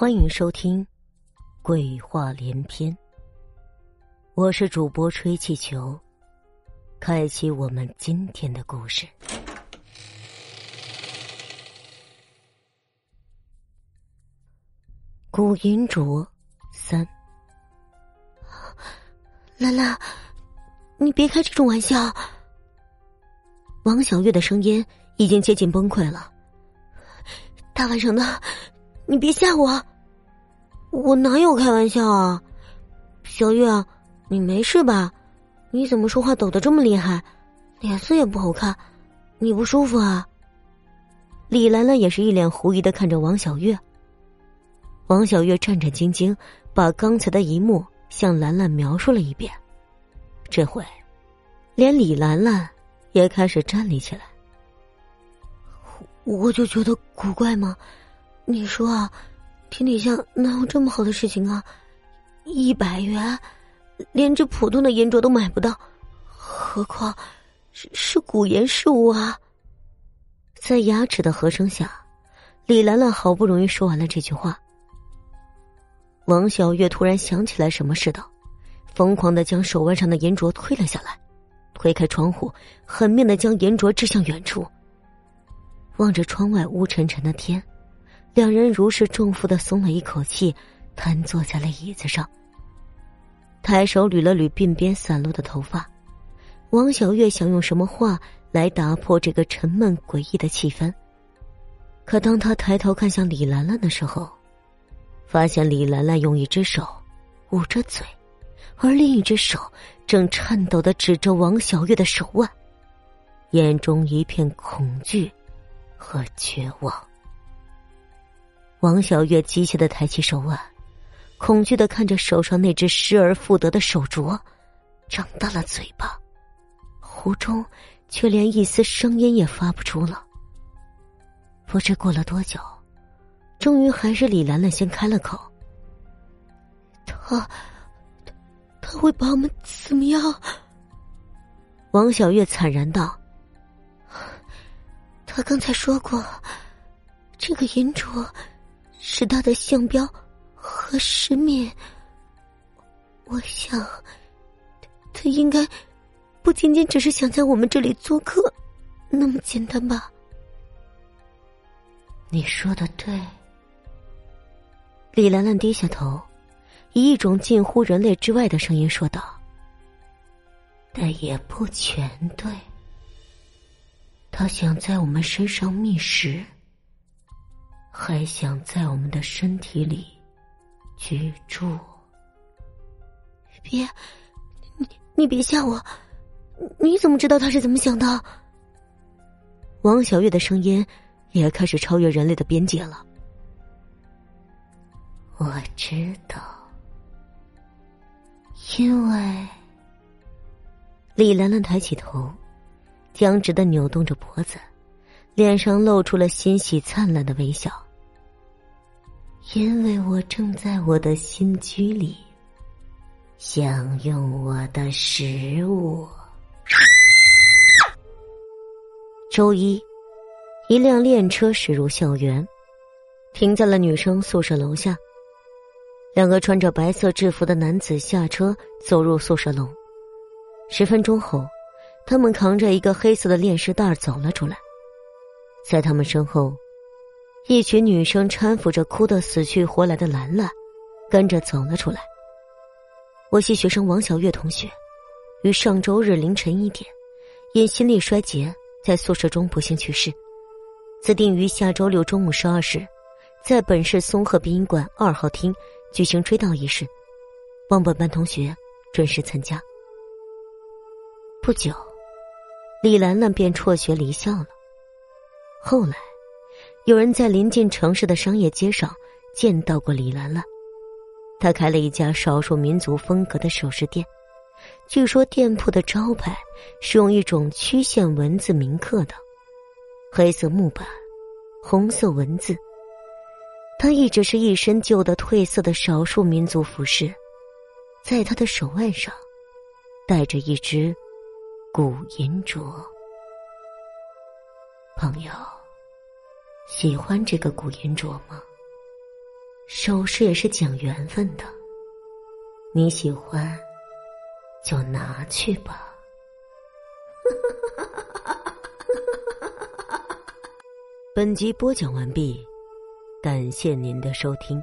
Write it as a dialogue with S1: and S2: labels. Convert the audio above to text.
S1: 欢迎收听《鬼话连篇》，我是主播吹气球，开启我们今天的故事。古银镯三，
S2: 兰兰，你别开这种玩笑。
S1: 王小月的声音已经接近崩溃了。
S2: 大晚上的，你别吓我！我哪有开玩笑啊？小月，你没事吧？你怎么说话抖得这么厉害？脸色也不好看，你不舒服啊？
S1: 李兰兰也是一脸狐疑的看着王小月。王小月战战兢兢把刚才的一幕向兰兰描述了一遍，这回，连李兰兰也开始站立起来。
S2: 我就觉得古怪吗？你说啊，天底下哪有这么好的事情啊？一百元，连这普通的银镯都买不到，何况是是古岩饰物啊！
S1: 在牙齿的和声下，李兰兰好不容易说完了这句话。王小月突然想起来什么似的，疯狂的将手腕上的银镯推了下来，推开窗户，狠命的将银镯掷向远处。望着窗外乌沉沉的天，两人如释重负的松了一口气，瘫坐在了椅子上。抬手捋了捋鬓边散落的头发，王小月想用什么话来打破这个沉闷诡异的气氛。可当他抬头看向李兰兰的时候，发现李兰兰用一只手捂着嘴，而另一只手正颤抖的指着王小月的手腕，眼中一片恐惧。和绝望。王小月机械的抬起手腕，恐惧的看着手上那只失而复得的手镯，张大了嘴巴，壶中却连一丝声音也发不出了。不知过了多久，终于还是李兰兰先开了口：“
S2: 他，他，他会把我们怎么样？”
S1: 王小月惨然道。
S2: 他刚才说过，这个银镯是他的相标和使命。我想，他应该不仅仅只是想在我们这里做客，那么简单吧？
S1: 你说的对。李兰兰低下头，以一种近乎人类之外的声音说道：“但也不全对。”他想在我们身上觅食，还想在我们的身体里居住。
S2: 别，你你别吓我！你怎么知道他是怎么想的？
S1: 王小月的声音也开始超越人类的边界了。我知道，因为李兰兰抬起头。僵直的扭动着脖子，脸上露出了欣喜灿烂的微笑。因为我正在我的新居里，享用我的食物。周一，一辆练车驶入校园，停在了女生宿舍楼下。两个穿着白色制服的男子下车，走入宿舍楼。十分钟后。他们扛着一个黑色的练尸袋走了出来，在他们身后，一群女生搀扶着哭得死去活来的兰兰，跟着走了出来。我系学生王小月同学，于上周日凌晨一点，因心力衰竭在宿舍中不幸去世，自定于下周六中午十二时，在本市松鹤殡仪馆二号厅举行追悼仪式，望本班同学准时参加。不久。李兰兰便辍学离校了。后来，有人在临近城市的商业街上见到过李兰兰。她开了一家少数民族风格的首饰店，据说店铺的招牌是用一种曲线文字铭刻的，黑色木板，红色文字。她一直是一身旧的褪色的少数民族服饰，在她的手腕上，戴着一只。古银镯，朋友，喜欢这个古银镯吗？首饰也是讲缘分的，你喜欢就拿去吧。本集播讲完毕，感谢您的收听。